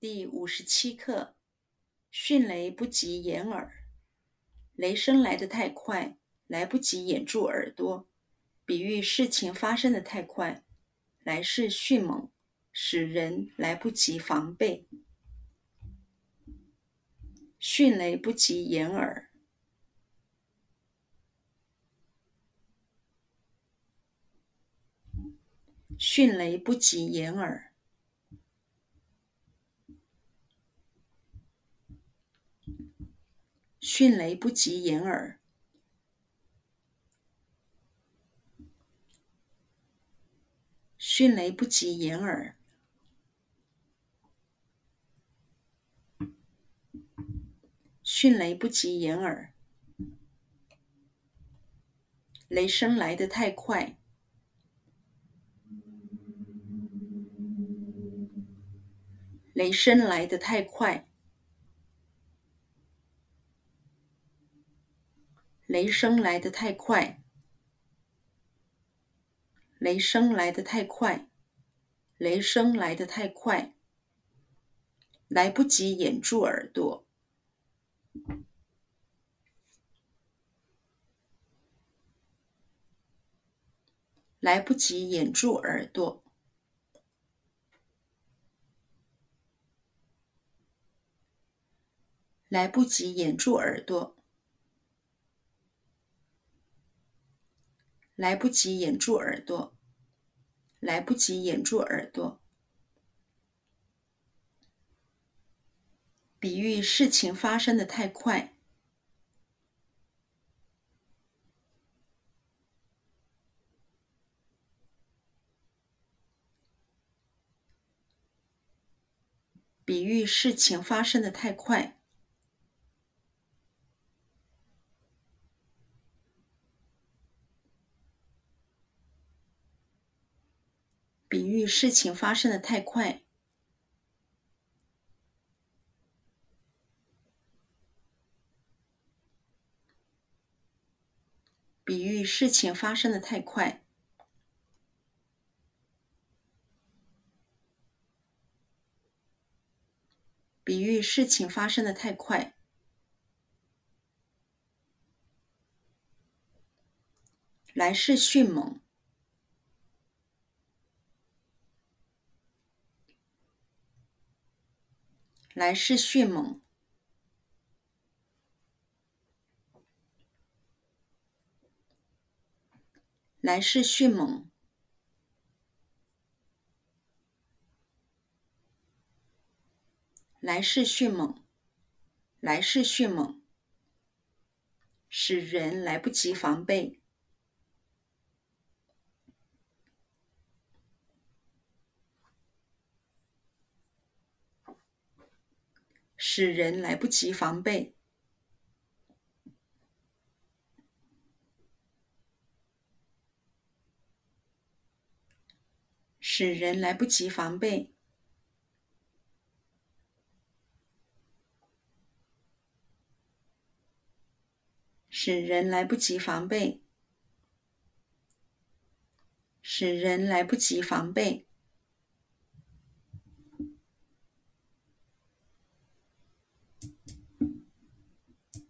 第五十七课：迅雷不及掩耳。雷声来得太快，来不及掩住耳朵，比喻事情发生的太快，来势迅猛，使人来不及防备。迅雷不及掩耳。迅雷不及掩耳。迅雷不及掩耳。迅雷不及掩耳。迅雷不及掩耳。雷声来得太快。雷声来得太快，雷声来得太快，雷声来得太快，雷声来得太快，来不及掩住耳朵，来不及掩住耳朵。来不及掩住耳朵，来不及掩住耳朵，来不及掩住耳朵。比喻事情发生的太快，比喻事情发生的太快。比喻事情发生的太快，比喻事情发生的太快，比喻事情发生的太快，来势迅猛。来势迅猛，来势迅猛，来势迅猛，来势迅猛，使人来不及防备。使人来不及防备，使人来不及防备，使人来不及防备，使人来不及防备。